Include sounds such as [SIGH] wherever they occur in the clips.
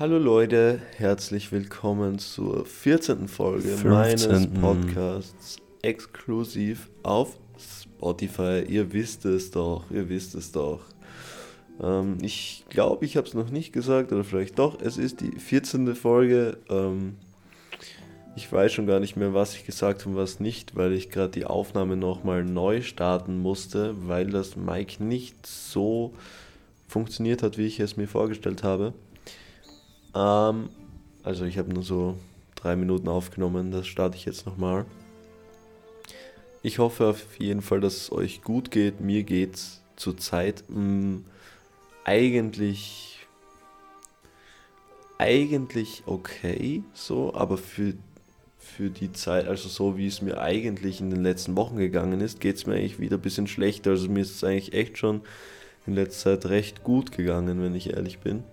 Hallo Leute, herzlich willkommen zur 14. Folge 15. meines Podcasts exklusiv auf Spotify. Ihr wisst es doch, ihr wisst es doch. Ähm, ich glaube, ich habe es noch nicht gesagt oder vielleicht doch. Es ist die 14. Folge. Ähm, ich weiß schon gar nicht mehr, was ich gesagt habe und was nicht, weil ich gerade die Aufnahme nochmal neu starten musste, weil das Mic nicht so funktioniert hat, wie ich es mir vorgestellt habe. Ähm, also ich habe nur so drei Minuten aufgenommen, das starte ich jetzt nochmal. Ich hoffe auf jeden Fall, dass es euch gut geht. Mir geht es zurzeit mh, mm, eigentlich eigentlich okay, so, aber für, für die Zeit, also so wie es mir eigentlich in den letzten Wochen gegangen ist, geht es mir eigentlich wieder ein bisschen schlechter. Also mir ist es eigentlich echt schon in letzter Zeit recht gut gegangen, wenn ich ehrlich bin.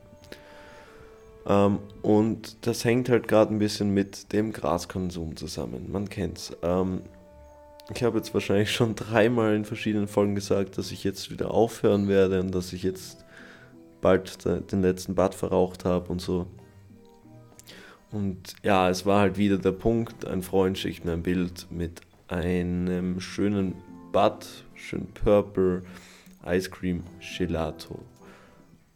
Ähm, und das hängt halt gerade ein bisschen mit dem Graskonsum zusammen. Man kennt's. Ähm, ich habe jetzt wahrscheinlich schon dreimal in verschiedenen Folgen gesagt, dass ich jetzt wieder aufhören werde und dass ich jetzt bald den letzten Bad verraucht habe und so. Und ja, es war halt wieder der Punkt, ein Freund schickt mir ein Bild mit einem schönen Bad, schön Purple Ice Cream Gelato.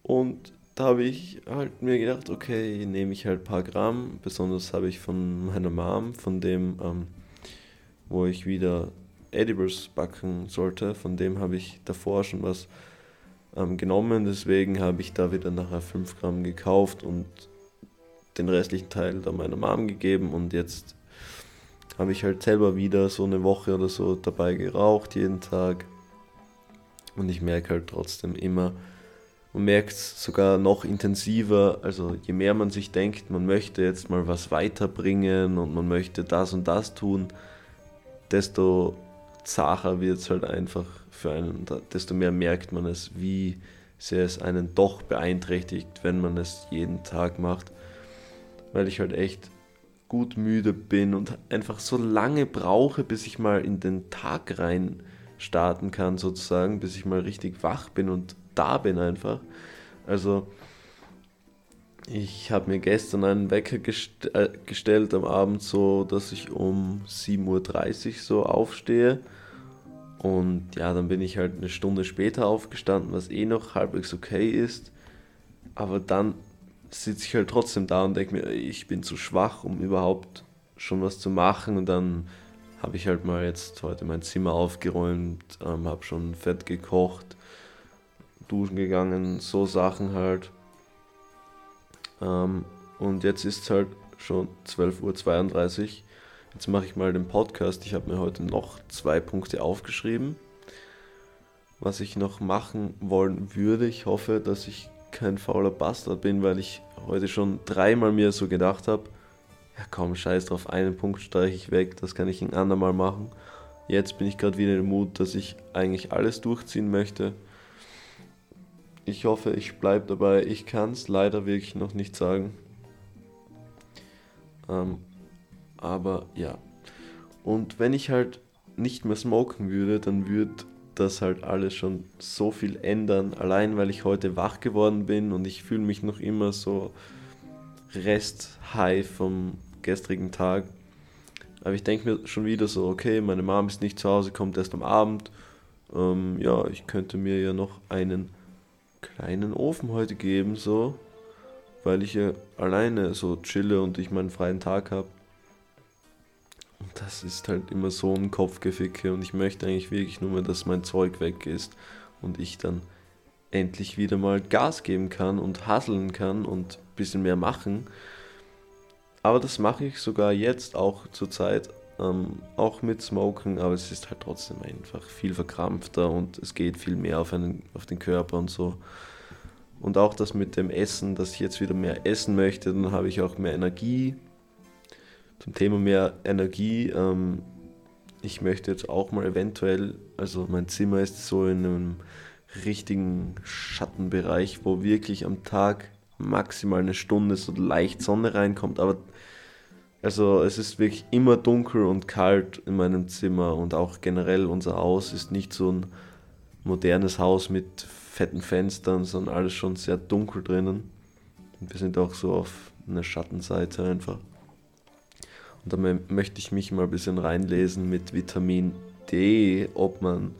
Und da habe ich halt mir gedacht, okay, nehme ich halt ein paar Gramm. Besonders habe ich von meiner Mom, von dem, ähm, wo ich wieder Edibles backen sollte, von dem habe ich davor schon was ähm, genommen. Deswegen habe ich da wieder nachher 5 Gramm gekauft und den restlichen Teil dann meiner Mom gegeben. Und jetzt habe ich halt selber wieder so eine Woche oder so dabei geraucht, jeden Tag. Und ich merke halt trotzdem immer, man merkt es sogar noch intensiver, also je mehr man sich denkt, man möchte jetzt mal was weiterbringen und man möchte das und das tun, desto zacher wird es halt einfach für einen, desto mehr merkt man es, wie sehr es einen doch beeinträchtigt, wenn man es jeden Tag macht, weil ich halt echt gut müde bin und einfach so lange brauche, bis ich mal in den Tag rein starten kann sozusagen, bis ich mal richtig wach bin und da bin einfach. Also ich habe mir gestern einen Wecker gest äh, gestellt am Abend so, dass ich um 7.30 Uhr so aufstehe. Und ja, dann bin ich halt eine Stunde später aufgestanden, was eh noch halbwegs okay ist. Aber dann sitze ich halt trotzdem da und denke mir, ich bin zu schwach, um überhaupt schon was zu machen. Und dann habe ich halt mal jetzt heute mein Zimmer aufgeräumt, ähm, habe schon fett gekocht, duschen gegangen, so Sachen halt. Ähm, und jetzt ist es halt schon 12.32 Uhr. Jetzt mache ich mal den Podcast. Ich habe mir heute noch zwei Punkte aufgeschrieben, was ich noch machen wollen würde. Ich hoffe, dass ich kein fauler Bastard bin, weil ich heute schon dreimal mir so gedacht habe, ja komm, scheiß drauf, einen Punkt streiche ich weg, das kann ich ein andermal machen. Jetzt bin ich gerade wieder im Mut, dass ich eigentlich alles durchziehen möchte ich hoffe, ich bleibe dabei. Ich kann es leider wirklich noch nicht sagen. Ähm, aber ja. Und wenn ich halt nicht mehr smoken würde, dann würde das halt alles schon so viel ändern. Allein weil ich heute wach geworden bin und ich fühle mich noch immer so rest-high vom gestrigen Tag. Aber ich denke mir schon wieder so, okay, meine Mom ist nicht zu Hause, kommt erst am Abend. Ähm, ja, ich könnte mir ja noch einen kleinen Ofen heute geben, so, weil ich ja alleine so chille und ich meinen freien Tag habe. Und das ist halt immer so ein Kopfgeficke und ich möchte eigentlich wirklich nur mehr, dass mein Zeug weg ist und ich dann endlich wieder mal Gas geben kann und hasseln kann und ein bisschen mehr machen. Aber das mache ich sogar jetzt auch zur Zeit, ähm, auch mit Smoken, aber es ist halt trotzdem einfach viel verkrampfter und es geht viel mehr auf, einen, auf den Körper und so. Und auch das mit dem Essen, dass ich jetzt wieder mehr essen möchte, dann habe ich auch mehr Energie. Zum Thema mehr Energie, ähm, ich möchte jetzt auch mal eventuell, also mein Zimmer ist so in einem richtigen Schattenbereich, wo wirklich am Tag maximal eine Stunde so leicht Sonne reinkommt, aber also es ist wirklich immer dunkel und kalt in meinem Zimmer und auch generell unser Haus ist nicht so ein modernes Haus mit fetten Fenstern, sondern alles schon sehr dunkel drinnen. Wir sind auch so auf einer Schattenseite einfach. Und da möchte ich mich mal ein bisschen reinlesen mit Vitamin D, ob man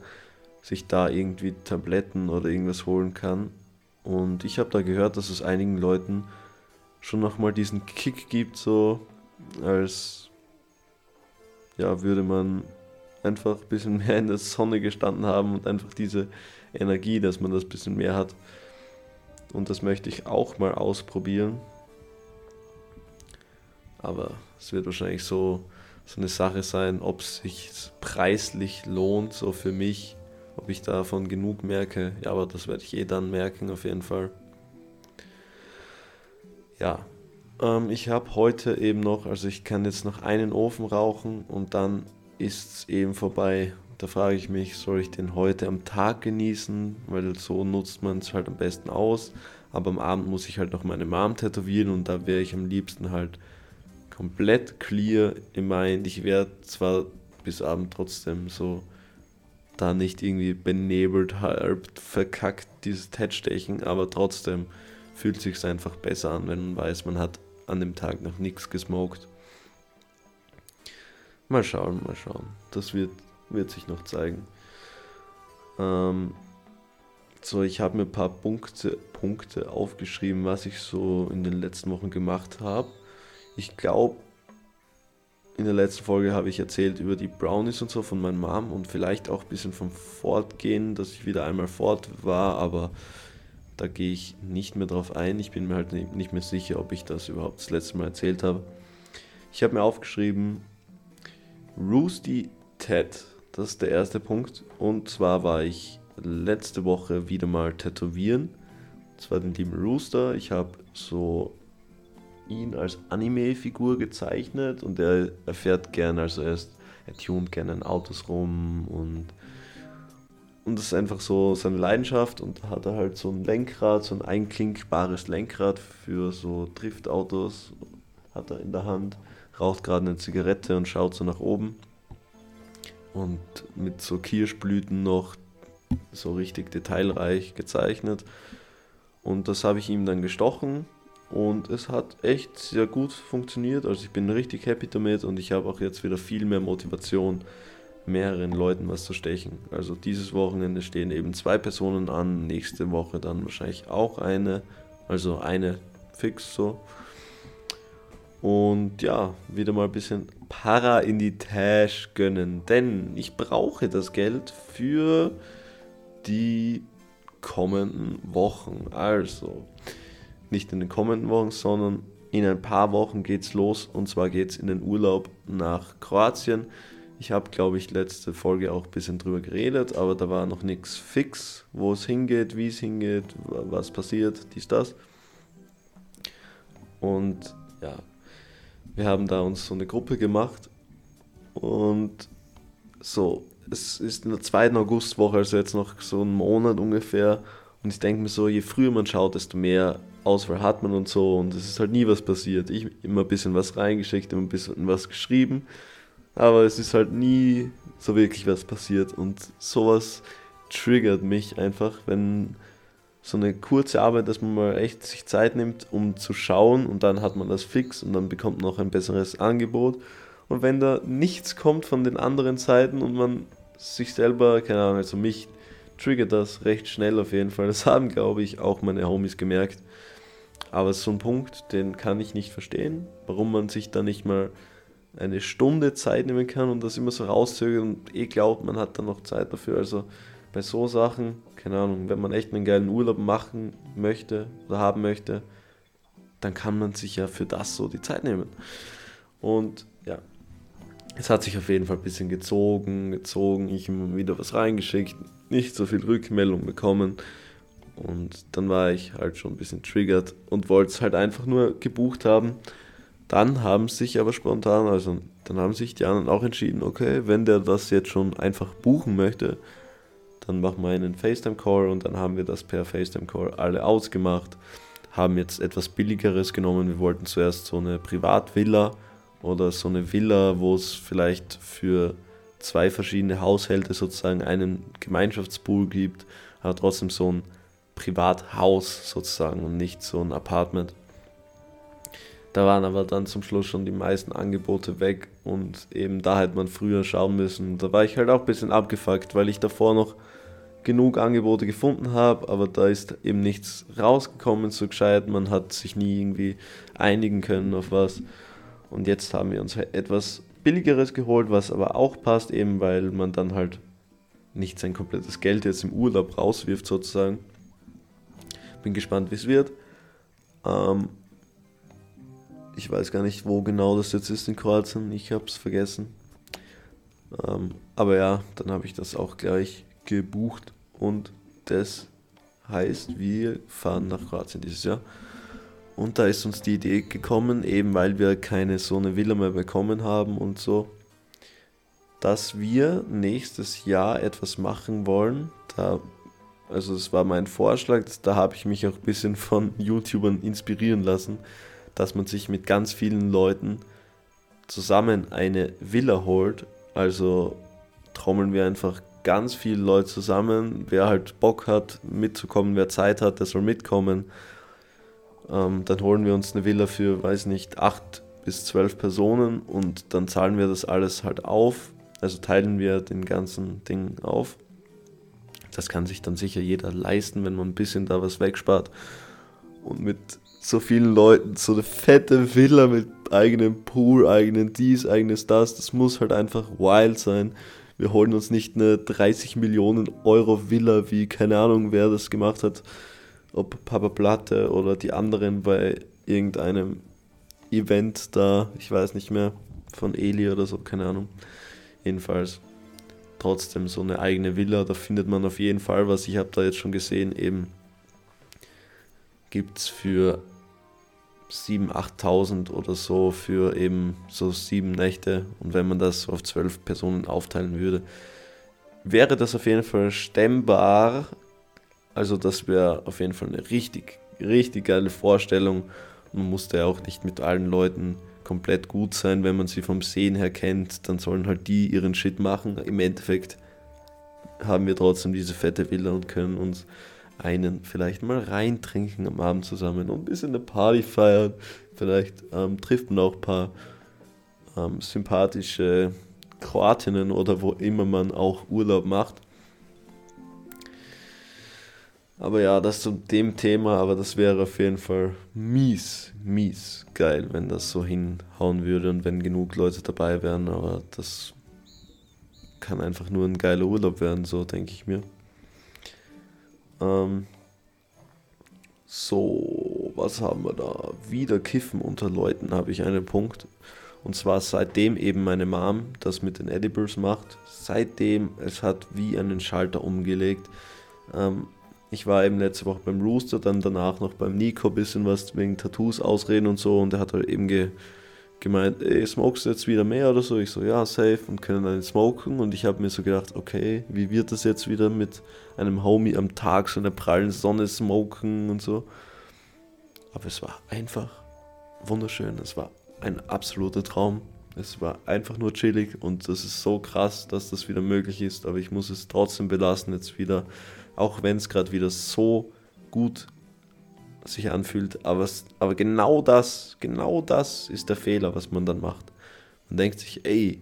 sich da irgendwie Tabletten oder irgendwas holen kann. Und ich habe da gehört, dass es einigen Leuten schon nochmal diesen Kick gibt, so als ja, würde man einfach ein bisschen mehr in der Sonne gestanden haben und einfach diese Energie, dass man das ein bisschen mehr hat. Und das möchte ich auch mal ausprobieren. Aber es wird wahrscheinlich so, so eine Sache sein, ob es sich preislich lohnt, so für mich, ob ich davon genug merke. Ja, aber das werde ich eh dann merken, auf jeden Fall. Ja, ähm, ich habe heute eben noch, also ich kann jetzt noch einen Ofen rauchen und dann ist es eben vorbei. Da frage ich mich, soll ich den heute am Tag genießen, weil so nutzt man es halt am besten aus. Aber am Abend muss ich halt noch meine Mom tätowieren und da wäre ich am liebsten halt komplett clear im Mind. Ich werde zwar bis Abend trotzdem so da nicht irgendwie benebelt, halb verkackt dieses Tat-Stechen, aber trotzdem fühlt sich einfach besser an, wenn man weiß, man hat an dem Tag noch nichts gesmoked. Mal schauen, mal schauen. Das wird, wird sich noch zeigen. Ähm, so, ich habe mir ein paar Punkte, Punkte aufgeschrieben, was ich so in den letzten Wochen gemacht habe. Ich glaube, in der letzten Folge habe ich erzählt über die Brownies und so von meiner Mom und vielleicht auch ein bisschen vom Fortgehen, dass ich wieder einmal fort war, aber da gehe ich nicht mehr drauf ein. Ich bin mir halt nicht mehr sicher, ob ich das überhaupt das letzte Mal erzählt habe. Ich habe mir aufgeschrieben, Roosty Ted, das ist der erste Punkt. Und zwar war ich letzte Woche wieder mal tätowieren. Und zwar den lieben Rooster. Ich habe so ihn als Anime-Figur gezeichnet und er, er fährt gerne, also er, ist, er tunt gerne in Autos rum und und das ist einfach so seine Leidenschaft und da hat er halt so ein Lenkrad, so ein einklinkbares Lenkrad für so Driftautos hat er in der Hand, raucht gerade eine Zigarette und schaut so nach oben und mit so Kirschblüten noch so richtig detailreich gezeichnet und das habe ich ihm dann gestochen und es hat echt sehr gut funktioniert. Also ich bin richtig happy damit und ich habe auch jetzt wieder viel mehr Motivation, mehreren Leuten was zu stechen. Also dieses Wochenende stehen eben zwei Personen an, nächste Woche dann wahrscheinlich auch eine, also eine fix so. Und ja, wieder mal ein bisschen Para in die Tasche gönnen, denn ich brauche das Geld für die kommenden Wochen. Also, nicht in den kommenden Wochen, sondern in ein paar Wochen geht's los und zwar geht's in den Urlaub nach Kroatien. Ich habe, glaube ich, letzte Folge auch ein bisschen drüber geredet, aber da war noch nichts fix, wo es hingeht, wie es hingeht, was passiert, dies, das. Und ja, wir haben da uns so eine Gruppe gemacht und so, es ist in der zweiten Augustwoche, also jetzt noch so einen Monat ungefähr. Und ich denke mir so, je früher man schaut, desto mehr Auswahl hat man und so und es ist halt nie was passiert. Ich immer ein bisschen was reingeschickt, immer ein bisschen was geschrieben, aber es ist halt nie so wirklich was passiert und sowas triggert mich einfach, wenn so eine kurze Arbeit, dass man mal echt sich Zeit nimmt, um zu schauen und dann hat man das fix und dann bekommt man noch ein besseres Angebot. Und wenn da nichts kommt von den anderen Seiten und man sich selber, keine Ahnung, also mich triggert das recht schnell auf jeden Fall. Das haben, glaube ich, auch meine Homies gemerkt. Aber so ein Punkt, den kann ich nicht verstehen, warum man sich da nicht mal eine Stunde Zeit nehmen kann und das immer so rauszögert und eh glaubt, man hat dann noch Zeit dafür. Also bei so Sachen, keine Ahnung, wenn man echt einen geilen Urlaub machen möchte oder haben möchte, dann kann man sich ja für das so die Zeit nehmen. Und ja, es hat sich auf jeden Fall ein bisschen gezogen, gezogen, ich immer wieder was reingeschickt, nicht so viel Rückmeldung bekommen. Und dann war ich halt schon ein bisschen triggert und wollte es halt einfach nur gebucht haben. Dann haben sich aber spontan, also dann haben sich die anderen auch entschieden, okay, wenn der das jetzt schon einfach buchen möchte, dann machen wir einen FaceTime-Call und dann haben wir das per FaceTime-Call alle ausgemacht, haben jetzt etwas billigeres genommen. Wir wollten zuerst so eine Privatvilla oder so eine Villa, wo es vielleicht für zwei verschiedene Haushalte sozusagen einen Gemeinschaftspool gibt, aber trotzdem so ein Privathaus sozusagen und nicht so ein Apartment. Da waren aber dann zum Schluss schon die meisten Angebote weg und eben da hätte man früher schauen müssen. Da war ich halt auch ein bisschen abgefuckt, weil ich davor noch genug Angebote gefunden habe, aber da ist eben nichts rausgekommen so gescheit. Man hat sich nie irgendwie einigen können auf was. Und jetzt haben wir uns etwas billigeres geholt, was aber auch passt, eben weil man dann halt nicht sein komplettes Geld jetzt im Urlaub rauswirft sozusagen. Bin gespannt, wie es wird. Ähm, ich weiß gar nicht, wo genau das jetzt ist in Kroatien. Ich habe es vergessen. Ähm, aber ja, dann habe ich das auch gleich gebucht und das heißt, wir fahren nach Kroatien dieses Jahr. Und da ist uns die Idee gekommen, eben weil wir keine so eine Villa mehr bekommen haben und so, dass wir nächstes Jahr etwas machen wollen. Da, also es war mein Vorschlag, da habe ich mich auch ein bisschen von [LAUGHS] YouTubern inspirieren lassen, dass man sich mit ganz vielen Leuten zusammen eine Villa holt. Also trommeln wir einfach ganz viele Leute zusammen. Wer halt Bock hat, mitzukommen, wer Zeit hat, der soll mitkommen. Ähm, dann holen wir uns eine Villa für, weiß nicht, acht bis zwölf Personen und dann zahlen wir das alles halt auf. Also teilen wir den ganzen Ding auf. Das kann sich dann sicher jeder leisten, wenn man ein bisschen da was wegspart. Und mit so vielen Leuten so eine fette Villa mit eigenem Pool, eigenen dies, eigenes das, das muss halt einfach wild sein wir holen uns nicht eine 30 Millionen Euro Villa, wie keine Ahnung, wer das gemacht hat, ob Papa Platte oder die anderen bei irgendeinem Event da, ich weiß nicht mehr, von Eli oder so, keine Ahnung. Jedenfalls trotzdem so eine eigene Villa, da findet man auf jeden Fall was. Ich habe da jetzt schon gesehen, eben gibt es für 7.000, 8.000 oder so für eben so sieben Nächte. Und wenn man das auf zwölf Personen aufteilen würde, wäre das auf jeden Fall stemmbar. Also das wäre auf jeden Fall eine richtig, richtig geile Vorstellung. Man musste ja auch nicht mit allen Leuten komplett gut sein, wenn man sie vom Sehen her kennt, dann sollen halt die ihren Shit machen. Im Endeffekt haben wir trotzdem diese fette Villa und können uns einen vielleicht mal reintrinken am Abend zusammen und ein bisschen eine Party feiern. Vielleicht ähm, trifft man auch ein paar ähm, sympathische Kroatinnen oder wo immer man auch Urlaub macht. Aber ja, das zu dem Thema, aber das wäre auf jeden Fall mies, mies geil, wenn das so hinhauen würde und wenn genug Leute dabei wären. Aber das kann einfach nur ein geiler Urlaub werden, so denke ich mir. Ähm, so, was haben wir da? Wieder Kiffen unter Leuten habe ich einen Punkt. Und zwar seitdem eben meine Mom das mit den Edibles macht, seitdem es hat wie einen Schalter umgelegt. Ähm, ich war eben letzte Woche beim Rooster, dann danach noch beim Nico, bisschen was wegen Tattoos ausreden und so. Und er hat halt eben ge gemeint, ey, smokest du jetzt wieder mehr oder so? Ich so, ja, safe und können dann smoken. Und ich habe mir so gedacht, okay, wie wird das jetzt wieder mit einem Homie am Tag so in der prallen Sonne smoken und so? Aber es war einfach wunderschön. Es war ein absoluter Traum. Es war einfach nur chillig und das ist so krass, dass das wieder möglich ist. Aber ich muss es trotzdem belassen jetzt wieder, auch wenn es gerade wieder so gut sich anfühlt. Aber, aber genau das, genau das ist der Fehler, was man dann macht. Man denkt sich, ey,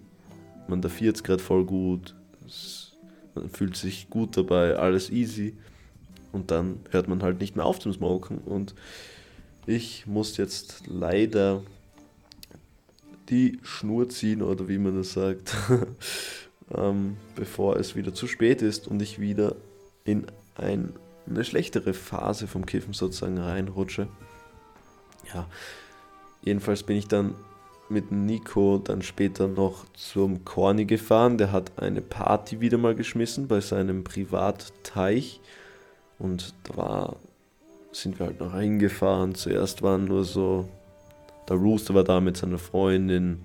man darf jetzt gerade voll gut, man fühlt sich gut dabei, alles easy. Und dann hört man halt nicht mehr auf zum Smoken. Und ich muss jetzt leider die Schnur ziehen oder wie man das sagt, [LAUGHS] ähm, bevor es wieder zu spät ist und ich wieder in ein eine schlechtere Phase vom Kiffen sozusagen reinrutsche. Ja, jedenfalls bin ich dann mit Nico dann später noch zum Corny gefahren. Der hat eine Party wieder mal geschmissen bei seinem Privatteich. Und da war, sind wir halt noch hingefahren. Zuerst waren nur so, der Rooster war da mit seiner Freundin,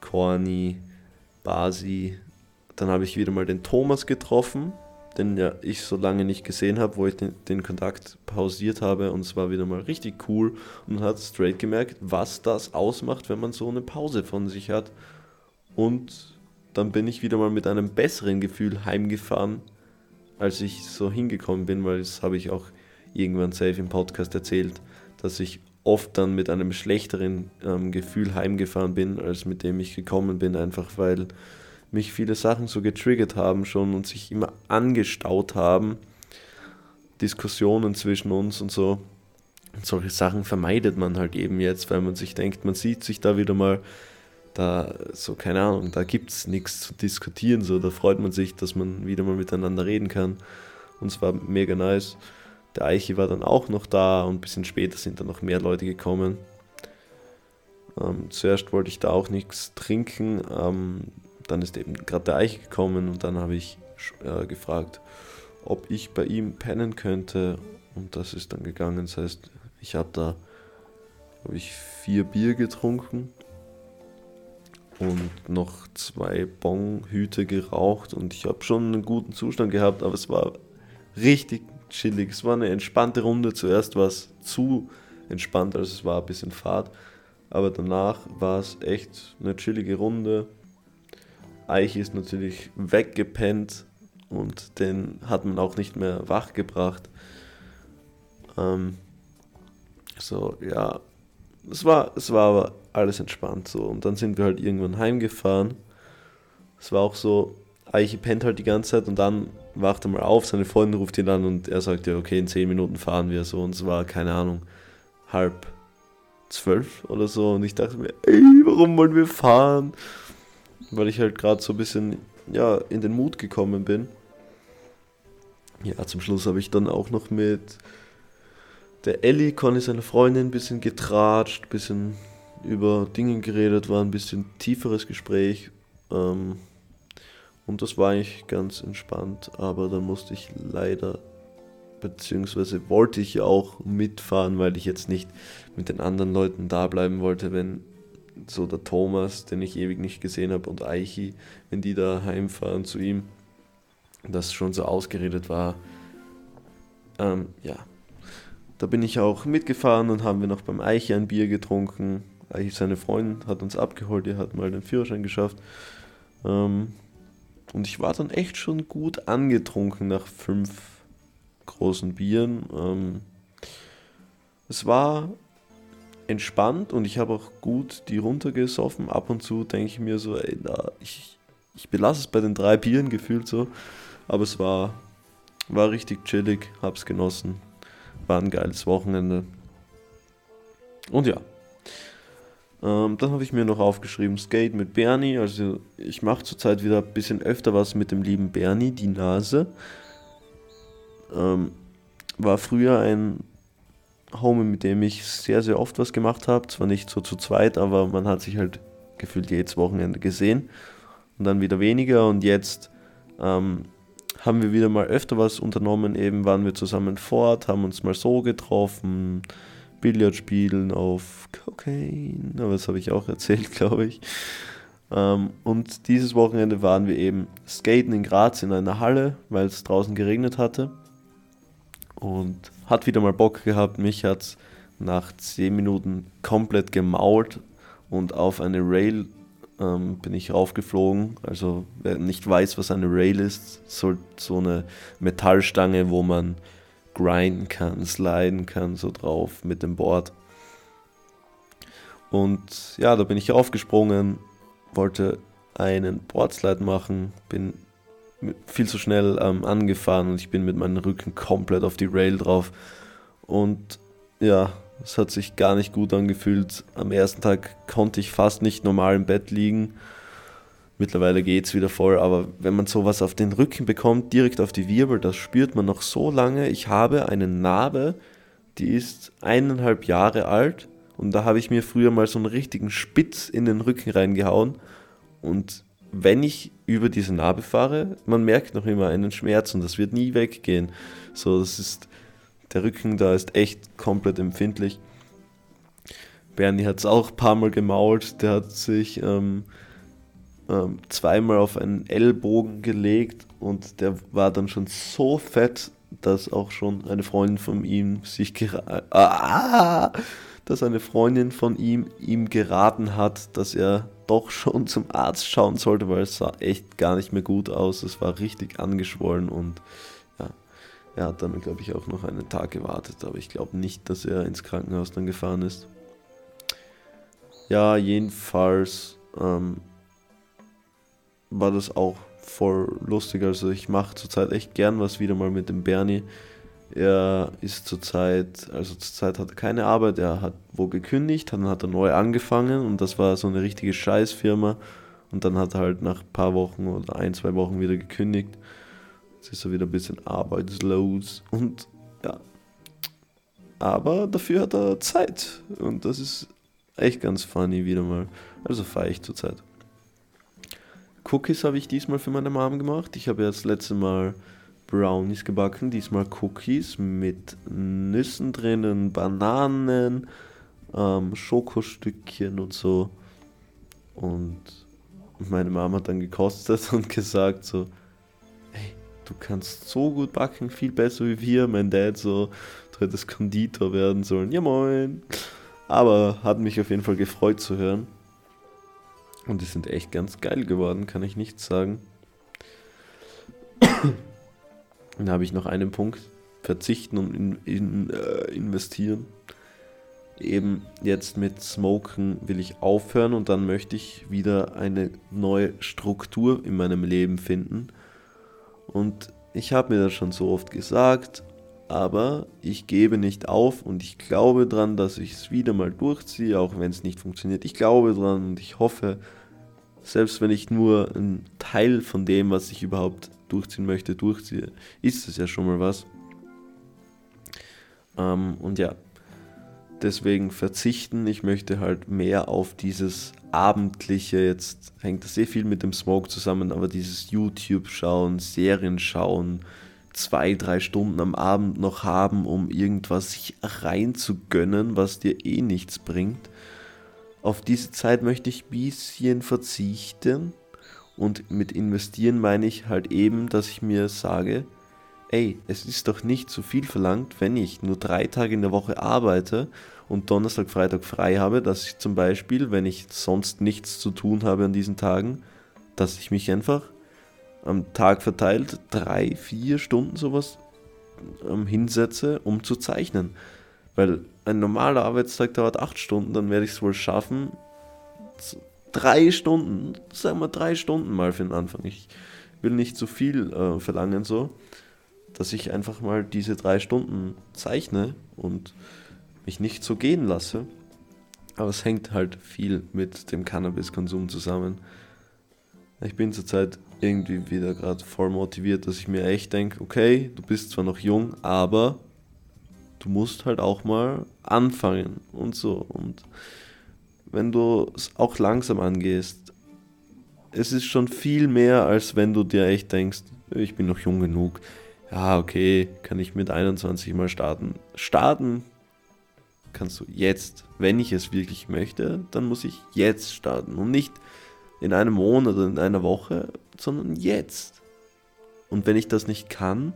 Corny, Basi. Dann habe ich wieder mal den Thomas getroffen den ja ich so lange nicht gesehen habe, wo ich den, den Kontakt pausiert habe und es war wieder mal richtig cool und hat straight gemerkt, was das ausmacht, wenn man so eine Pause von sich hat. Und dann bin ich wieder mal mit einem besseren Gefühl heimgefahren, als ich so hingekommen bin, weil das habe ich auch irgendwann safe im Podcast erzählt, dass ich oft dann mit einem schlechteren ähm, Gefühl heimgefahren bin, als mit dem ich gekommen bin, einfach weil mich viele Sachen so getriggert haben schon und sich immer angestaut haben. Diskussionen zwischen uns und so. Und solche Sachen vermeidet man halt eben jetzt, weil man sich denkt, man sieht sich da wieder mal, da, so, keine Ahnung, da gibt es nichts zu diskutieren, so, da freut man sich, dass man wieder mal miteinander reden kann. Und es war mega nice. Der Eichi war dann auch noch da und ein bisschen später sind dann noch mehr Leute gekommen. Ähm, zuerst wollte ich da auch nichts trinken, ähm, dann ist eben gerade der Eichi gekommen und dann habe ich äh, gefragt, ob ich bei ihm pennen könnte und das ist dann gegangen. Das heißt, ich habe da habe ich vier Bier getrunken und noch zwei Bonghüte geraucht und ich habe schon einen guten Zustand gehabt, aber es war richtig chillig. Es war eine entspannte Runde. Zuerst war es zu entspannt, also es war ein bisschen Fahrt. Aber danach war es echt eine chillige Runde. Eich ist natürlich weggepennt und den hat man auch nicht mehr wachgebracht. Ähm, so, ja, es war, es war aber alles entspannt so. Und dann sind wir halt irgendwann heimgefahren. Es war auch so, Eiche pennt halt die ganze Zeit und dann wacht er mal auf, seine Freundin ruft ihn an und er sagt ja, okay, in 10 Minuten fahren wir so und es war, keine Ahnung, halb zwölf oder so und ich dachte mir, ey, warum wollen wir fahren? Weil ich halt gerade so ein bisschen, ja, in den Mut gekommen bin. Ja, zum Schluss habe ich dann auch noch mit der Ellie, Conny, seine Freundin, ein bisschen getratscht, ein bisschen über Dinge geredet, war ein bisschen tieferes Gespräch. Ähm, und das war eigentlich ganz entspannt, aber dann musste ich leider, beziehungsweise wollte ich ja auch mitfahren, weil ich jetzt nicht mit den anderen Leuten da bleiben wollte, wenn so der Thomas, den ich ewig nicht gesehen habe, und Eichi, wenn die da heimfahren zu ihm, das schon so ausgeredet war. Ähm, ja, da bin ich auch mitgefahren und haben wir noch beim Eichi ein Bier getrunken. Eichi, seine Freundin, hat uns abgeholt, er hat mal den Führerschein geschafft. Ähm, und ich war dann echt schon gut angetrunken nach fünf großen Bieren. Ähm, es war entspannt und ich habe auch gut die runtergesoffen. Ab und zu denke ich mir so, ey, na, ich, ich belasse es bei den drei Bieren gefühlt so. Aber es war, war richtig chillig, hab's genossen. War ein geiles Wochenende. Und ja, ähm, dann habe ich mir noch aufgeschrieben, Skate mit Bernie. Also ich mache zurzeit wieder ein bisschen öfter was mit dem lieben Bernie, die Nase. Ähm, war früher ein Homie, mit dem ich sehr, sehr oft was gemacht habe. Zwar nicht so zu zweit, aber man hat sich halt gefühlt jedes Wochenende gesehen. Und dann wieder weniger. Und jetzt ähm, haben wir wieder mal öfter was unternommen. Eben waren wir zusammen fort, haben uns mal so getroffen Billard spielen auf Cocaine, aber das habe ich auch erzählt, [LAUGHS] glaube ich. Ähm, und dieses Wochenende waren wir eben skaten in Graz in einer Halle, weil es draußen geregnet hatte. Und hat wieder mal Bock gehabt. Mich hat es nach 10 Minuten komplett gemault und auf eine Rail ähm, bin ich raufgeflogen. Also wer nicht weiß, was eine Rail ist, so, so eine Metallstange, wo man grinden kann, sliden kann, so drauf mit dem Board. Und ja, da bin ich aufgesprungen, wollte einen Boardslide machen, bin viel zu schnell ähm, angefahren und ich bin mit meinem Rücken komplett auf die Rail drauf. Und ja, es hat sich gar nicht gut angefühlt. Am ersten Tag konnte ich fast nicht normal im Bett liegen Mittlerweile geht es wieder voll, aber wenn man sowas auf den Rücken bekommt, direkt auf die Wirbel, das spürt man noch so lange. Ich habe eine Narbe, die ist eineinhalb Jahre alt und da habe ich mir früher mal so einen richtigen Spitz in den Rücken reingehauen und wenn ich über diese Narbe fahre, man merkt noch immer einen Schmerz und das wird nie weggehen. So, das ist, der Rücken da ist echt komplett empfindlich. Bernie hat es auch ein paar Mal gemault, der hat sich ähm, ähm, zweimal auf einen Ellbogen gelegt und der war dann schon so fett, dass auch schon eine Freundin von ihm sich ah, dass eine Freundin von ihm ihm geraten hat, dass er doch schon zum Arzt schauen sollte, weil es sah echt gar nicht mehr gut aus. Es war richtig angeschwollen und ja, Er hat dann, glaube ich, auch noch einen Tag gewartet, aber ich glaube nicht, dass er ins Krankenhaus dann gefahren ist. Ja, jedenfalls ähm, war das auch voll lustig. Also ich mache zurzeit echt gern was wieder mal mit dem Bernie. Er ist zurzeit, also zurzeit hat er keine Arbeit, er hat wo gekündigt, dann hat er neu angefangen und das war so eine richtige Scheißfirma. Und dann hat er halt nach ein paar Wochen oder ein, zwei Wochen wieder gekündigt. Jetzt ist er wieder ein bisschen arbeitslos und ja. Aber dafür hat er Zeit und das ist echt ganz funny wieder mal. Also fahre ich zurzeit. Cookies habe ich diesmal für meine Mom gemacht. Ich habe ja das letzte Mal Brownies gebacken, diesmal Cookies mit Nüssen drinnen, Bananen, ähm, Schokostückchen und so. Und meine Mama hat dann gekostet [LAUGHS] und gesagt so, hey, du kannst so gut backen, viel besser wie wir. Mein Dad so, du hättest Konditor werden sollen. Ja moin. Aber hat mich auf jeden Fall gefreut zu hören. Und die sind echt ganz geil geworden, kann ich nicht sagen. Dann habe ich noch einen Punkt. Verzichten und in, in, äh, investieren. Eben jetzt mit Smoken will ich aufhören und dann möchte ich wieder eine neue Struktur in meinem Leben finden. Und ich habe mir das schon so oft gesagt, aber ich gebe nicht auf und ich glaube dran, dass ich es wieder mal durchziehe, auch wenn es nicht funktioniert. Ich glaube dran und ich hoffe, selbst wenn ich nur einen Teil von dem, was ich überhaupt durchziehen möchte, durchziehe, ist es ja schon mal was. Ähm, und ja, deswegen verzichten. Ich möchte halt mehr auf dieses abendliche, jetzt hängt das sehr viel mit dem Smoke zusammen, aber dieses YouTube schauen, Serien schauen, zwei, drei Stunden am Abend noch haben, um irgendwas sich reinzugönnen, was dir eh nichts bringt. Auf diese Zeit möchte ich ein bisschen verzichten. Und mit investieren meine ich halt eben, dass ich mir sage, ey, es ist doch nicht zu viel verlangt, wenn ich nur drei Tage in der Woche arbeite und Donnerstag, Freitag frei habe, dass ich zum Beispiel, wenn ich sonst nichts zu tun habe an diesen Tagen, dass ich mich einfach am Tag verteilt drei, vier Stunden sowas ähm, hinsetze, um zu zeichnen. Weil ein normaler Arbeitstag dauert acht Stunden, dann werde ich es wohl schaffen, drei Stunden, sagen wir drei Stunden mal für den Anfang. Ich will nicht zu viel äh, verlangen, so, dass ich einfach mal diese drei Stunden zeichne und mich nicht so gehen lasse. Aber es hängt halt viel mit dem Cannabiskonsum zusammen. Ich bin zurzeit irgendwie wieder gerade voll motiviert, dass ich mir echt denke, okay, du bist zwar noch jung, aber du musst halt auch mal anfangen und so. Und wenn du es auch langsam angehst, es ist schon viel mehr, als wenn du dir echt denkst, ich bin noch jung genug. Ja, okay, kann ich mit 21 mal starten. Starten kannst du jetzt. Wenn ich es wirklich möchte, dann muss ich jetzt starten und nicht in einem Monat oder in einer Woche, sondern jetzt. Und wenn ich das nicht kann,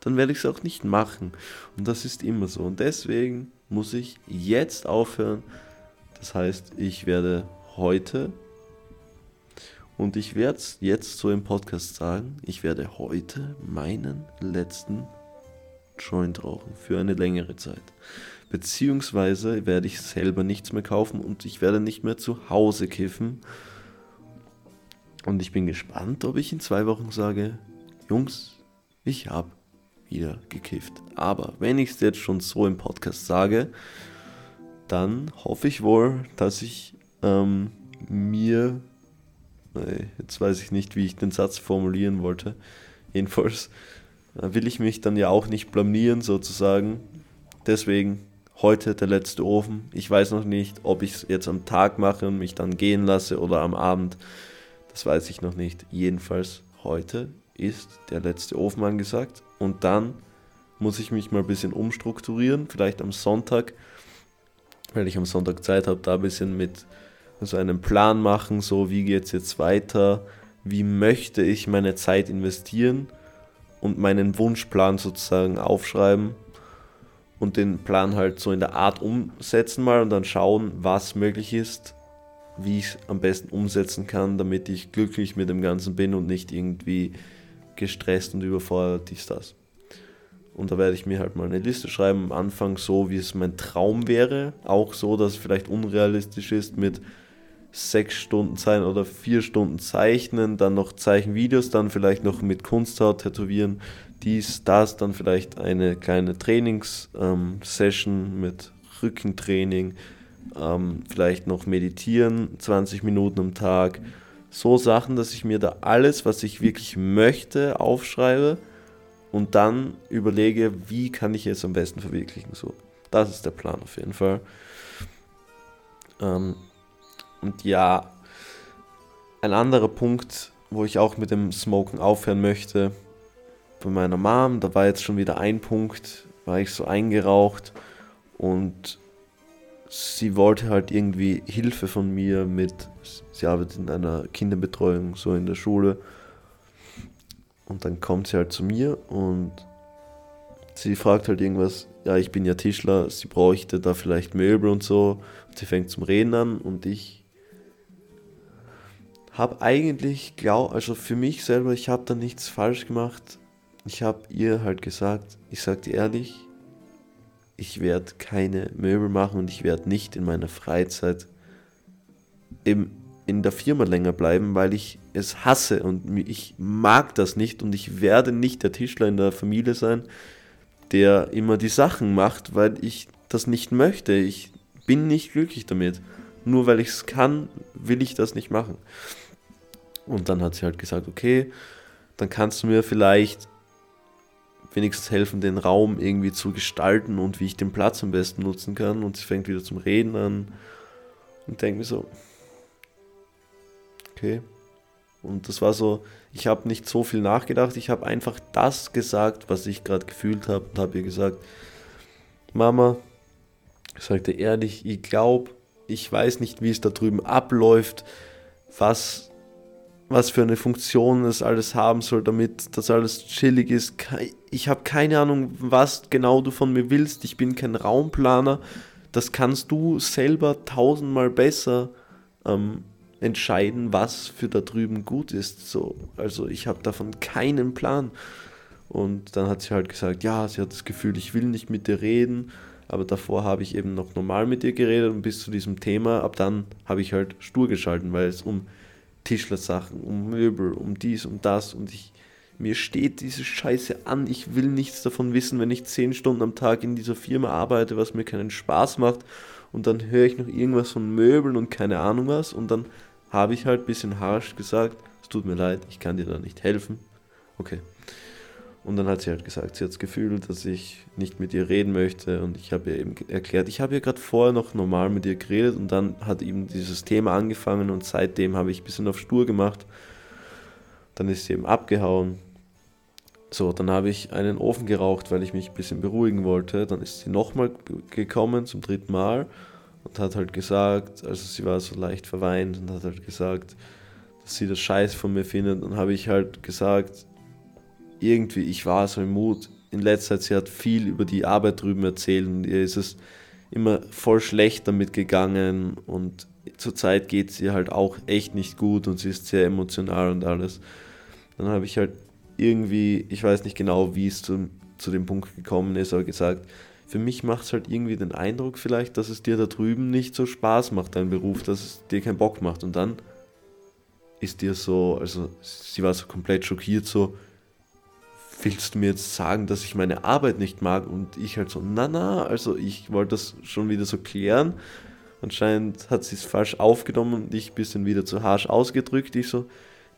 dann werde ich es auch nicht machen. Und das ist immer so. Und deswegen muss ich jetzt aufhören. Das heißt, ich werde heute und ich werde es jetzt so im Podcast sagen, ich werde heute meinen letzten Joint rauchen für eine längere Zeit. Beziehungsweise werde ich selber nichts mehr kaufen und ich werde nicht mehr zu Hause kiffen. Und ich bin gespannt, ob ich in zwei Wochen sage, Jungs, ich habe wieder gekifft. Aber wenn ich es jetzt schon so im Podcast sage, dann hoffe ich wohl, dass ich ähm, mir, äh, jetzt weiß ich nicht, wie ich den Satz formulieren wollte, jedenfalls äh, will ich mich dann ja auch nicht blamieren sozusagen. Deswegen heute der letzte Ofen. Ich weiß noch nicht, ob ich es jetzt am Tag mache und mich dann gehen lasse oder am Abend. Das weiß ich noch nicht. Jedenfalls heute ist der letzte Ofen angesagt und dann muss ich mich mal ein bisschen umstrukturieren, vielleicht am Sonntag, weil ich am Sonntag Zeit habe, da ein bisschen mit so einem Plan machen, so wie geht es jetzt weiter, wie möchte ich meine Zeit investieren und meinen Wunschplan sozusagen aufschreiben und den Plan halt so in der Art umsetzen mal und dann schauen, was möglich ist wie ich es am besten umsetzen kann, damit ich glücklich mit dem Ganzen bin und nicht irgendwie gestresst und überfordert dies, das. Und da werde ich mir halt mal eine Liste schreiben, am Anfang so, wie es mein Traum wäre. Auch so, dass es vielleicht unrealistisch ist mit sechs Stunden Zeichnen oder vier Stunden Zeichnen, dann noch Zeichenvideos, dann vielleicht noch mit Kunsthaut tätowieren, dies, das, dann vielleicht eine kleine Trainingssession ähm, mit Rückentraining, ähm, vielleicht noch meditieren, 20 Minuten am Tag. So Sachen, dass ich mir da alles, was ich wirklich möchte, aufschreibe und dann überlege, wie kann ich es am besten verwirklichen. So, das ist der Plan auf jeden Fall. Ähm, und ja, ein anderer Punkt, wo ich auch mit dem Smoken aufhören möchte, bei meiner Mom, da war jetzt schon wieder ein Punkt, war ich so eingeraucht und sie wollte halt irgendwie Hilfe von mir mit, sie arbeitet in einer Kinderbetreuung, so in der Schule. Und dann kommt sie halt zu mir und sie fragt halt irgendwas, ja, ich bin ja Tischler, sie bräuchte da vielleicht Möbel und so. Und sie fängt zum Reden an und ich habe eigentlich, glaub, also für mich selber, ich habe da nichts falsch gemacht. Ich habe ihr halt gesagt, ich sag dir ehrlich, ich werde keine Möbel machen und ich werde nicht in meiner Freizeit im, in der Firma länger bleiben, weil ich es hasse und ich mag das nicht und ich werde nicht der Tischler in der Familie sein, der immer die Sachen macht, weil ich das nicht möchte. Ich bin nicht glücklich damit. Nur weil ich es kann, will ich das nicht machen. Und dann hat sie halt gesagt, okay, dann kannst du mir vielleicht wenigstens helfen, den Raum irgendwie zu gestalten und wie ich den Platz am besten nutzen kann. Und sie fängt wieder zum Reden an und denkt mir so, okay. Und das war so, ich habe nicht so viel nachgedacht, ich habe einfach das gesagt, was ich gerade gefühlt habe und habe ihr gesagt, Mama, ich sagte ehrlich, ich glaube, ich weiß nicht, wie es da drüben abläuft, was was für eine Funktion es alles haben soll, damit das alles chillig ist. Ich habe keine Ahnung, was genau du von mir willst. Ich bin kein Raumplaner. Das kannst du selber tausendmal besser ähm, entscheiden, was für da drüben gut ist. So, also ich habe davon keinen Plan. Und dann hat sie halt gesagt, ja, sie hat das Gefühl, ich will nicht mit dir reden. Aber davor habe ich eben noch normal mit dir geredet und bis zu diesem Thema, ab dann habe ich halt stur geschalten, weil es um Tischlersachen, um Möbel, um dies, um das und ich, mir steht diese Scheiße an. Ich will nichts davon wissen, wenn ich zehn Stunden am Tag in dieser Firma arbeite, was mir keinen Spaß macht und dann höre ich noch irgendwas von Möbeln und keine Ahnung was und dann habe ich halt ein bisschen harsch gesagt, es tut mir leid, ich kann dir da nicht helfen. Okay. Und dann hat sie halt gesagt, sie hat das Gefühl, dass ich nicht mit ihr reden möchte. Und ich habe ihr eben erklärt, ich habe ja gerade vorher noch normal mit ihr geredet und dann hat eben dieses Thema angefangen und seitdem habe ich ein bisschen auf Stur gemacht. Dann ist sie eben abgehauen. So, dann habe ich einen Ofen geraucht, weil ich mich ein bisschen beruhigen wollte. Dann ist sie nochmal gekommen zum dritten Mal und hat halt gesagt, also sie war so leicht verweint und hat halt gesagt, dass sie das Scheiß von mir findet. Und habe ich halt gesagt, irgendwie, ich war so im Mut. In letzter Zeit, sie hat viel über die Arbeit drüben erzählt und ihr ist es immer voll schlecht damit gegangen und zurzeit geht es ihr halt auch echt nicht gut und sie ist sehr emotional und alles. Dann habe ich halt irgendwie, ich weiß nicht genau, wie es zu, zu dem Punkt gekommen ist, aber gesagt, für mich macht es halt irgendwie den Eindruck vielleicht, dass es dir da drüben nicht so Spaß macht, dein Beruf, dass es dir keinen Bock macht. Und dann ist dir so, also sie war so komplett schockiert, so, willst du mir jetzt sagen, dass ich meine Arbeit nicht mag? Und ich halt so, na na, also ich wollte das schon wieder so klären. Anscheinend hat sie es falsch aufgenommen und ich ein bisschen wieder zu harsch ausgedrückt. Ich so,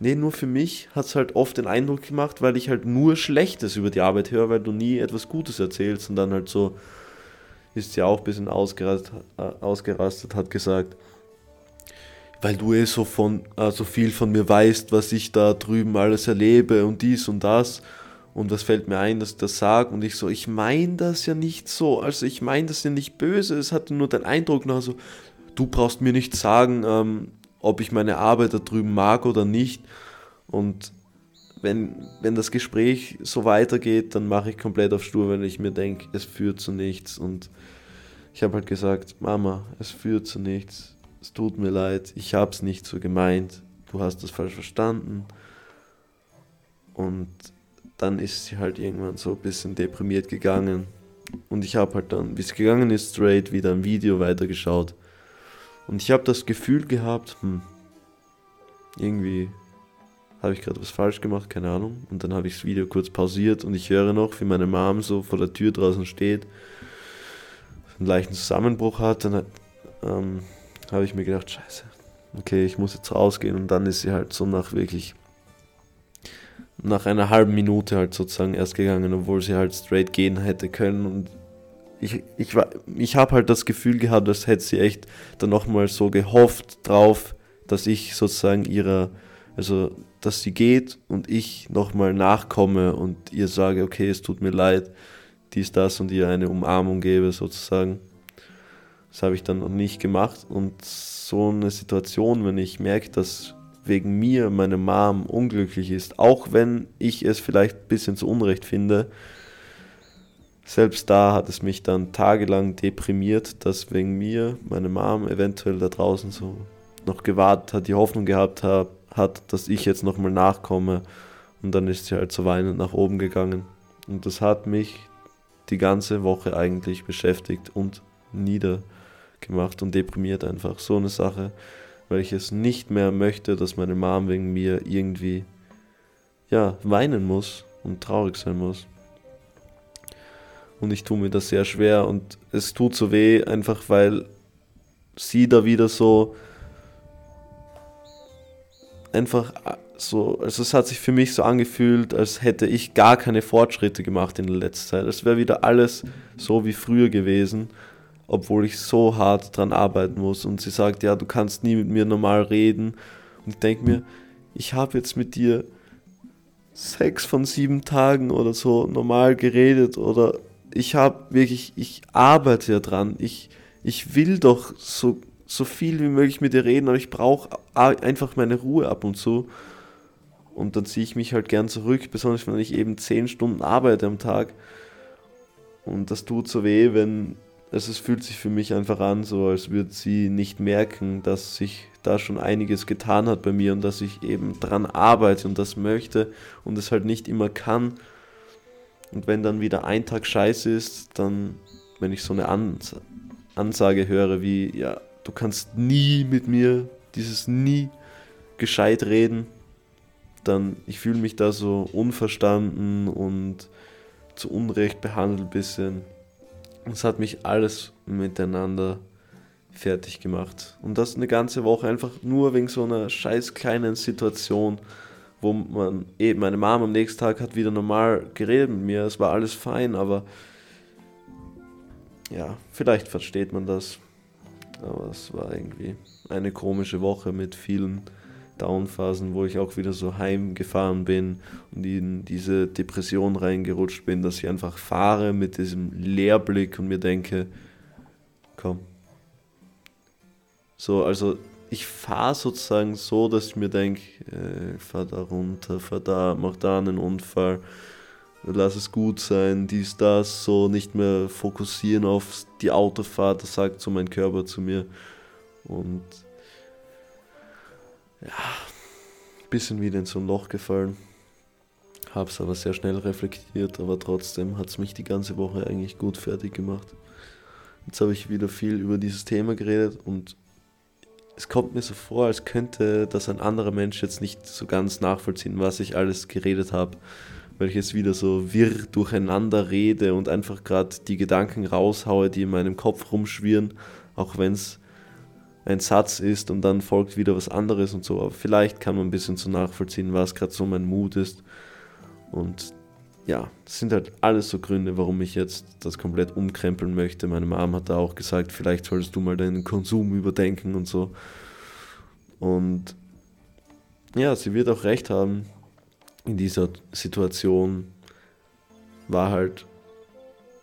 nee, nur für mich hat es halt oft den Eindruck gemacht, weil ich halt nur Schlechtes über die Arbeit höre, weil du nie etwas Gutes erzählst und dann halt so ist sie auch ein bisschen ausgerastet, äh, ausgerastet hat gesagt, weil du eh so, von, äh, so viel von mir weißt, was ich da drüben alles erlebe und dies und das. Und was fällt mir ein, dass ich das sage? Und ich so, ich meine das ja nicht so. Also ich meine das ja nicht böse. Es hatte nur den Eindruck nach so, du brauchst mir nicht sagen, ähm, ob ich meine Arbeit da drüben mag oder nicht. Und wenn, wenn das Gespräch so weitergeht, dann mache ich komplett auf Stur, wenn ich mir denke, es führt zu nichts. Und ich habe halt gesagt, Mama, es führt zu nichts. Es tut mir leid, ich habe es nicht so gemeint. Du hast das falsch verstanden. Und dann ist sie halt irgendwann so ein bisschen deprimiert gegangen. Und ich habe halt dann, wie es gegangen ist, straight wieder ein Video weitergeschaut. Und ich habe das Gefühl gehabt, hm, irgendwie habe ich gerade was falsch gemacht, keine Ahnung. Und dann habe ich das Video kurz pausiert und ich höre noch, wie meine Mom so vor der Tür draußen steht, einen leichten Zusammenbruch hat. Dann ähm, habe ich mir gedacht, scheiße, okay, ich muss jetzt rausgehen. Und dann ist sie halt so nach wirklich, nach einer halben Minute halt sozusagen erst gegangen, obwohl sie halt straight gehen hätte können. Und ich, ich, ich habe halt das Gefühl gehabt, als hätte sie echt dann nochmal so gehofft drauf, dass ich sozusagen ihrer, also dass sie geht und ich nochmal nachkomme und ihr sage, okay, es tut mir leid, dies, das und ihr eine Umarmung gebe sozusagen. Das habe ich dann noch nicht gemacht und so eine Situation, wenn ich merke, dass wegen mir meine Mom unglücklich ist, auch wenn ich es vielleicht ein bisschen zu Unrecht finde, selbst da hat es mich dann tagelang deprimiert, dass wegen mir meine Mom eventuell da draußen so noch gewartet hat, die Hoffnung gehabt hat, hat dass ich jetzt nochmal nachkomme. Und dann ist sie halt so weinend nach oben gegangen. Und das hat mich die ganze Woche eigentlich beschäftigt und niedergemacht und deprimiert einfach. So eine Sache, weil ich es nicht mehr möchte, dass meine Mom wegen mir irgendwie ja, weinen muss und traurig sein muss. Und ich tue mir das sehr schwer und es tut so weh, einfach weil sie da wieder so einfach äh, so, also es hat sich für mich so angefühlt, als hätte ich gar keine Fortschritte gemacht in der letzten Zeit. Es wäre wieder alles so wie früher gewesen, obwohl ich so hart dran arbeiten muss. Und sie sagt, ja, du kannst nie mit mir normal reden. Und ich denke mir, ich habe jetzt mit dir sechs von sieben Tagen oder so normal geredet oder ich habe wirklich, ich arbeite ja dran. Ich, ich will doch so so viel wie möglich mit dir reden, aber ich brauche einfach meine Ruhe ab und zu. Und dann ziehe ich mich halt gern zurück, besonders wenn ich eben 10 Stunden arbeite am Tag. Und das tut so weh, wenn es fühlt sich für mich einfach an, so als würde sie nicht merken, dass sich da schon einiges getan hat bei mir und dass ich eben dran arbeite und das möchte und es halt nicht immer kann. Und wenn dann wieder ein Tag scheiße ist, dann, wenn ich so eine Ansage höre wie, ja, du kannst nie mit mir dieses nie gescheit reden, dann ich fühle mich da so unverstanden und zu Unrecht behandelt ein bisschen. Es hat mich alles miteinander fertig gemacht. Und das eine ganze Woche einfach nur wegen so einer scheiß kleinen Situation, wo man eben, meine Mom am nächsten Tag hat wieder normal geredet mit mir, es war alles fein, aber ja, vielleicht versteht man das. Aber es war irgendwie eine komische Woche mit vielen Downphasen, wo ich auch wieder so heimgefahren bin und in diese Depression reingerutscht bin, dass ich einfach fahre mit diesem Leerblick und mir denke, komm. So, also ich fahre sozusagen so, dass ich mir denke, äh, fahr da runter, fahr da, mach da einen Unfall lass es gut sein, dies, das, so nicht mehr fokussieren auf die Autofahrt, das sagt so mein Körper zu mir. Und ja, ein bisschen wieder in so ein Loch gefallen. Hab's aber sehr schnell reflektiert, aber trotzdem hat es mich die ganze Woche eigentlich gut fertig gemacht. Jetzt habe ich wieder viel über dieses Thema geredet und es kommt mir so vor, als könnte das ein anderer Mensch jetzt nicht so ganz nachvollziehen, was ich alles geredet habe weil ich jetzt wieder so wirr durcheinander rede und einfach gerade die Gedanken raushaue, die in meinem Kopf rumschwirren, auch wenn es ein Satz ist und dann folgt wieder was anderes und so. Aber vielleicht kann man ein bisschen so nachvollziehen, was gerade so mein Mut ist. Und ja, das sind halt alles so Gründe, warum ich jetzt das komplett umkrempeln möchte. Meine Mom hat da auch gesagt, vielleicht solltest du mal deinen Konsum überdenken und so. Und ja, sie wird auch recht haben in dieser Situation war halt,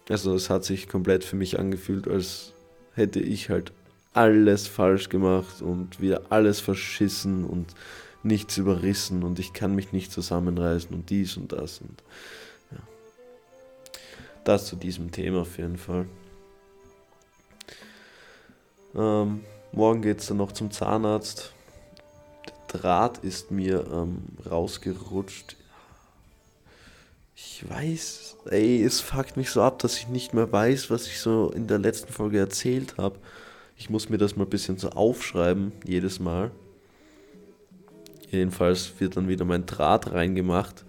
also es hat sich komplett für mich angefühlt, als hätte ich halt alles falsch gemacht und wieder alles verschissen und nichts überrissen und ich kann mich nicht zusammenreißen und dies und das und ja. Das zu diesem Thema auf jeden Fall. Ähm, morgen geht es dann noch zum Zahnarzt. Draht ist mir ähm, rausgerutscht. Ich weiß, ey, es fuckt mich so ab, dass ich nicht mehr weiß, was ich so in der letzten Folge erzählt habe. Ich muss mir das mal ein bisschen so aufschreiben, jedes Mal. Jedenfalls wird dann wieder mein Draht reingemacht,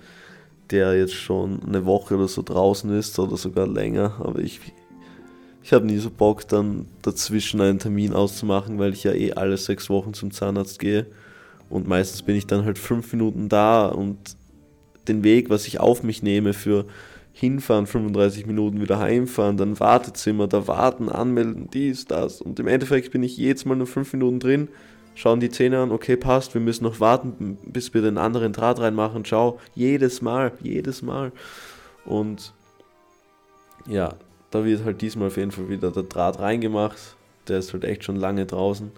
der jetzt schon eine Woche oder so draußen ist oder sogar länger. Aber ich, ich habe nie so Bock, dann dazwischen einen Termin auszumachen, weil ich ja eh alle sechs Wochen zum Zahnarzt gehe. Und meistens bin ich dann halt fünf Minuten da und den Weg, was ich auf mich nehme für hinfahren, 35 Minuten wieder heimfahren, dann Wartezimmer, da warten, anmelden, dies, das. Und im Endeffekt bin ich jedes Mal nur fünf Minuten drin, schauen die Zähne an, okay, passt, wir müssen noch warten, bis wir den anderen Draht reinmachen, ciao. Jedes Mal, jedes Mal. Und ja, da wird halt diesmal auf jeden Fall wieder der Draht reingemacht. Der ist halt echt schon lange draußen.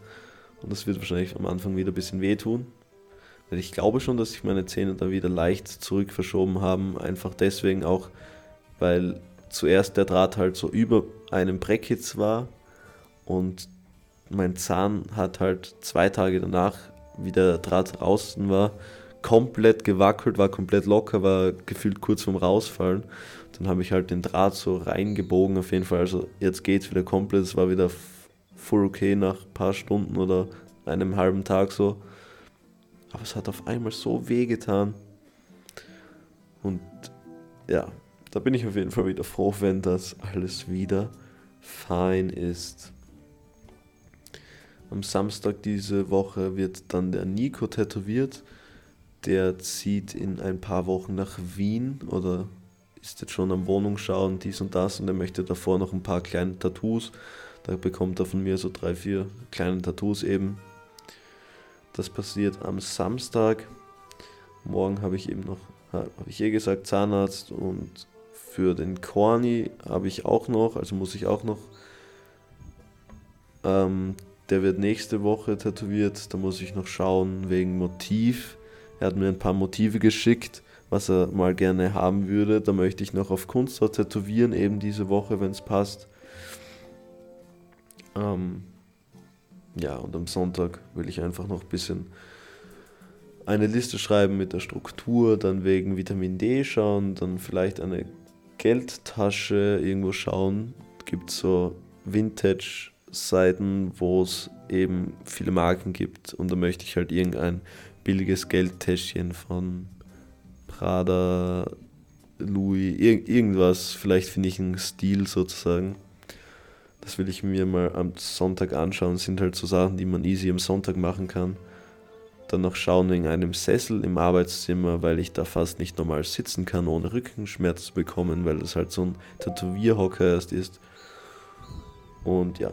Und das wird wahrscheinlich am Anfang wieder ein bisschen wehtun. Weil ich glaube schon, dass sich meine Zähne da wieder leicht zurück verschoben haben. Einfach deswegen auch, weil zuerst der Draht halt so über einem Brackets war und mein Zahn hat halt zwei Tage danach, wie der Draht draußen war, komplett gewackelt, war komplett locker, war gefühlt kurz vorm Rausfallen. Dann habe ich halt den Draht so reingebogen auf jeden Fall. Also jetzt geht es wieder komplett. Es war wieder voll okay nach ein paar Stunden oder einem halben Tag so. Aber es hat auf einmal so weh getan. Und ja, da bin ich auf jeden Fall wieder froh, wenn das alles wieder fein ist. Am Samstag diese Woche wird dann der Nico tätowiert. Der zieht in ein paar Wochen nach Wien oder ist jetzt schon am Wohnung schauen, dies und das und er möchte davor noch ein paar kleine Tattoos. Da bekommt er von mir so drei, vier kleine Tattoos eben das passiert am Samstag. Morgen habe ich eben noch, habe ich eh gesagt, Zahnarzt und für den Corny habe ich auch noch, also muss ich auch noch. Ähm, der wird nächste Woche tätowiert, da muss ich noch schauen wegen Motiv. Er hat mir ein paar Motive geschickt, was er mal gerne haben würde. Da möchte ich noch auf Kunsthaut tätowieren, eben diese Woche, wenn es passt. Ähm, ja, und am Sonntag will ich einfach noch ein bisschen eine Liste schreiben mit der Struktur, dann wegen Vitamin D schauen, dann vielleicht eine Geldtasche irgendwo schauen. Es Gibt so Vintage-Seiten, wo es eben viele Marken gibt und da möchte ich halt irgendein billiges Geldtäschchen von Prada, Louis, ir irgendwas. Vielleicht finde ich einen Stil sozusagen. Das will ich mir mal am Sonntag anschauen. Das sind halt so Sachen, die man easy am Sonntag machen kann. Dann noch schauen wegen einem Sessel im Arbeitszimmer, weil ich da fast nicht normal sitzen kann, ohne Rückenschmerz zu bekommen, weil das halt so ein Tätowierhocker erst ist. Und ja.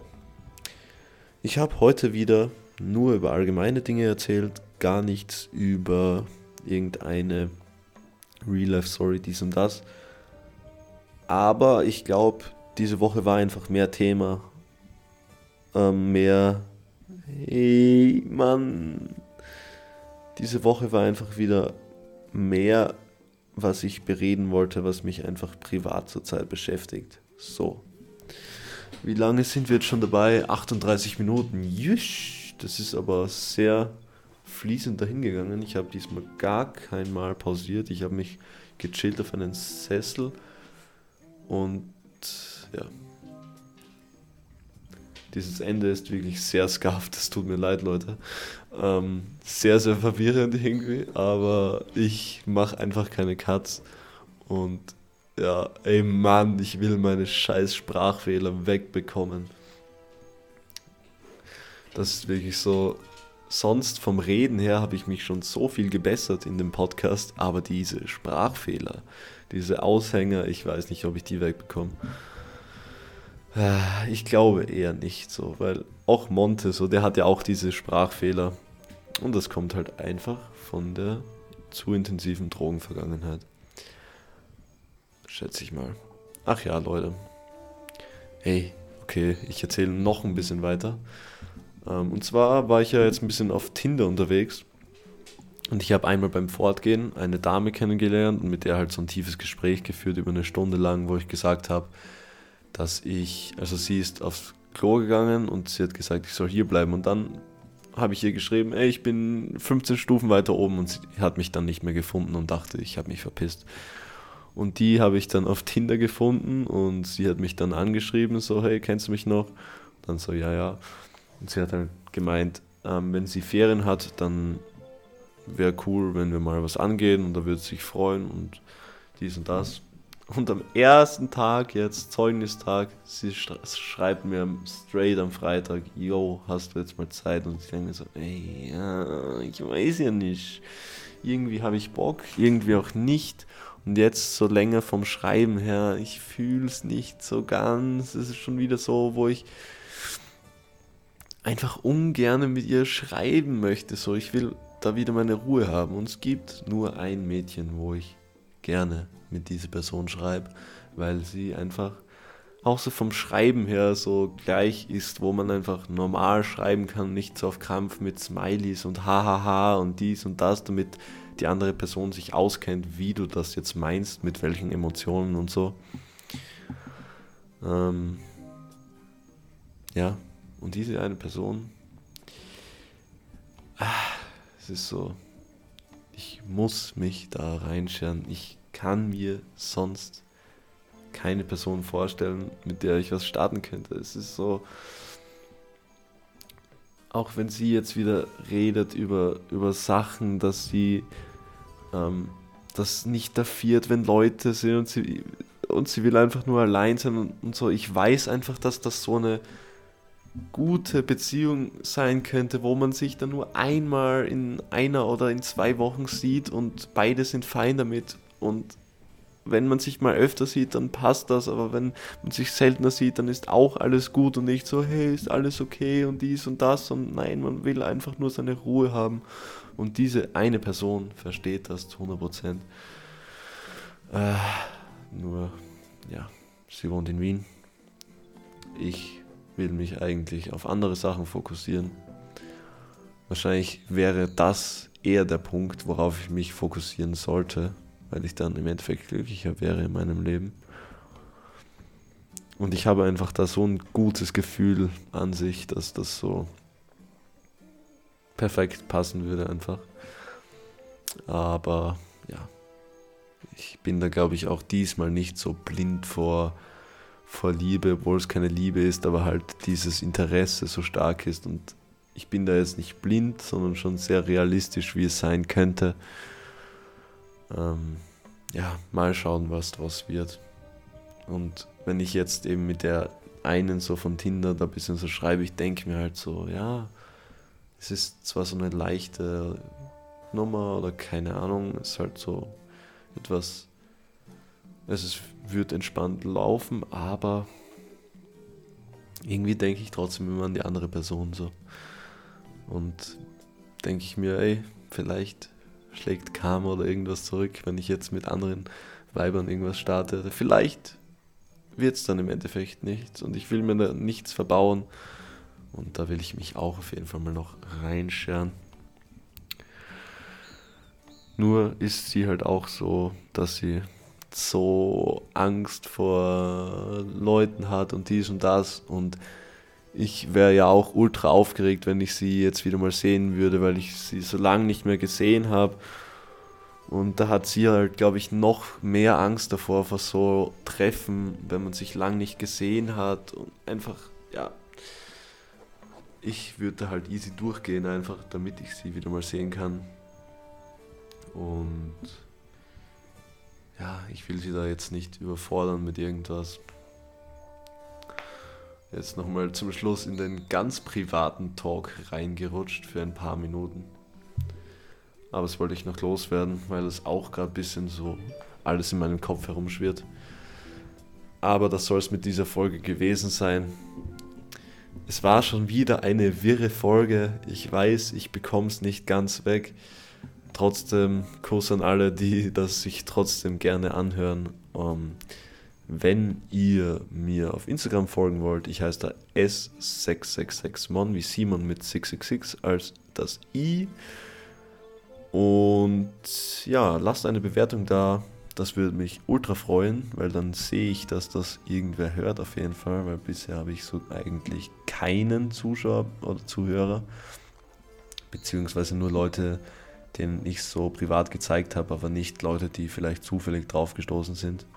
Ich habe heute wieder nur über allgemeine Dinge erzählt, gar nichts über irgendeine Real-Life-Story, dies und das. Aber ich glaube, diese Woche war einfach mehr Thema. Ähm, mehr. Hey, Mann. Diese Woche war einfach wieder mehr, was ich bereden wollte, was mich einfach privat zurzeit beschäftigt. So. Wie lange sind wir jetzt schon dabei? 38 Minuten. Jüsch, das ist aber sehr fließend dahingegangen. Ich habe diesmal gar kein Mal pausiert. Ich habe mich gechillt auf einen Sessel und ja. Dieses Ende ist wirklich sehr scarf, das tut mir leid, Leute. Ähm, sehr, sehr verwirrend irgendwie, aber ich mache einfach keine Cuts. Und ja, ey Mann, ich will meine scheiß Sprachfehler wegbekommen. Das ist wirklich so. Sonst vom Reden her habe ich mich schon so viel gebessert in dem Podcast, aber diese Sprachfehler, diese Aushänger, ich weiß nicht, ob ich die wegbekomme. Äh, ich glaube eher nicht so, weil auch Monte, so, der hat ja auch diese Sprachfehler. Und das kommt halt einfach von der zu intensiven Drogenvergangenheit. Schätze ich mal. Ach ja, Leute. Hey, okay, ich erzähle noch ein bisschen weiter. Ähm, und zwar war ich ja jetzt ein bisschen auf Tinder unterwegs. Und ich habe einmal beim Fortgehen eine Dame kennengelernt und mit der halt so ein tiefes Gespräch geführt über eine Stunde lang, wo ich gesagt habe, dass ich, also sie ist aufs Klo gegangen und sie hat gesagt, ich soll hier bleiben. Und dann habe ich ihr geschrieben, ey, ich bin 15 Stufen weiter oben und sie hat mich dann nicht mehr gefunden und dachte, ich habe mich verpisst. Und die habe ich dann auf Tinder gefunden und sie hat mich dann angeschrieben, so, hey, kennst du mich noch? Dann so, ja, ja. Und sie hat dann gemeint, ähm, wenn sie Ferien hat, dann wäre cool, wenn wir mal was angehen und da würde sie sich freuen und dies und das. Und am ersten Tag, jetzt Zeugnistag, sie schreibt mir straight am Freitag, yo, hast du jetzt mal Zeit? Und ich denke mir so, ey, ja, ich weiß ja nicht. Irgendwie habe ich Bock, irgendwie auch nicht. Und jetzt so länger vom Schreiben her, ich fühle es nicht so ganz. Es ist schon wieder so, wo ich einfach ungern mit ihr schreiben möchte. So, ich will da wieder meine Ruhe haben. Und es gibt nur ein Mädchen, wo ich gerne mit dieser Person schreibe, weil sie einfach auch so vom Schreiben her so gleich ist, wo man einfach normal schreiben kann, nicht so auf Krampf mit Smileys und hahaha und dies und das, damit die andere Person sich auskennt, wie du das jetzt meinst, mit welchen Emotionen und so. Ähm, ja, und diese eine Person, ah, es ist so, ich muss mich da reinscheren. Ich kann mir sonst keine Person vorstellen, mit der ich was starten könnte. Es ist so, auch wenn sie jetzt wieder redet über, über Sachen, dass sie ähm, das nicht dafiert, wenn Leute sind und sie, und sie will einfach nur allein sein und, und so. Ich weiß einfach, dass das so eine gute Beziehung sein könnte, wo man sich dann nur einmal in einer oder in zwei Wochen sieht und beide sind fein damit. Und wenn man sich mal öfter sieht, dann passt das, aber wenn man sich seltener sieht, dann ist auch alles gut und nicht so, hey, ist alles okay und dies und das. Und nein, man will einfach nur seine Ruhe haben. Und diese eine Person versteht das zu 100%. Äh, nur, ja, sie wohnt in Wien. Ich will mich eigentlich auf andere Sachen fokussieren. Wahrscheinlich wäre das eher der Punkt, worauf ich mich fokussieren sollte, weil ich dann im Endeffekt glücklicher wäre in meinem Leben. Und ich habe einfach da so ein gutes Gefühl an sich, dass das so perfekt passen würde einfach. Aber ja, ich bin da glaube ich auch diesmal nicht so blind vor, vor Liebe, obwohl es keine Liebe ist, aber halt dieses Interesse so stark ist. Und ich bin da jetzt nicht blind, sondern schon sehr realistisch, wie es sein könnte. Ähm, ja, mal schauen, was draus wird. Und wenn ich jetzt eben mit der einen so von Tinder da ein bisschen so schreibe, ich denke mir halt so, ja, es ist zwar so eine leichte Nummer oder keine Ahnung, es ist halt so etwas, es ist, wird entspannt laufen, aber irgendwie denke ich trotzdem immer an die andere Person so. Und denke ich mir, ey, vielleicht schlägt Karma oder irgendwas zurück, wenn ich jetzt mit anderen Weibern irgendwas starte. Vielleicht wird es dann im Endeffekt nichts und ich will mir da nichts verbauen. Und da will ich mich auch auf jeden Fall mal noch reinscheren. Nur ist sie halt auch so, dass sie so Angst vor Leuten hat und dies und das. Und ich wäre ja auch ultra aufgeregt, wenn ich sie jetzt wieder mal sehen würde, weil ich sie so lange nicht mehr gesehen habe. Und da hat sie halt, glaube ich, noch mehr Angst davor vor so Treffen, wenn man sich lang nicht gesehen hat. Und einfach, ja, ich würde halt easy durchgehen, einfach damit ich sie wieder mal sehen kann. Und ja, ich will sie da jetzt nicht überfordern mit irgendwas. Jetzt nochmal zum Schluss in den ganz privaten Talk reingerutscht für ein paar Minuten. Aber das wollte ich noch loswerden, weil es auch gerade ein bisschen so alles in meinem Kopf herumschwirrt. Aber das soll es mit dieser Folge gewesen sein. Es war schon wieder eine wirre Folge. Ich weiß, ich bekomme es nicht ganz weg. Trotzdem Kuss an alle, die das sich trotzdem gerne anhören. Um, ähm, wenn ihr mir auf Instagram folgen wollt, ich heiße da S666mon wie Simon mit 666 als das I. Und ja, lasst eine Bewertung da. Das würde mich ultra freuen, weil dann sehe ich, dass das irgendwer hört auf jeden Fall, weil bisher habe ich so eigentlich keinen Zuschauer oder Zuhörer, beziehungsweise nur Leute, den ich so privat gezeigt habe, aber nicht Leute, die vielleicht zufällig drauf gestoßen sind.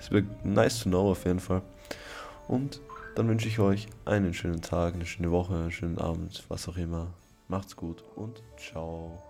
Es wird nice to know auf jeden Fall. Und dann wünsche ich euch einen schönen Tag, eine schöne Woche, einen schönen Abend, was auch immer. Macht's gut und ciao.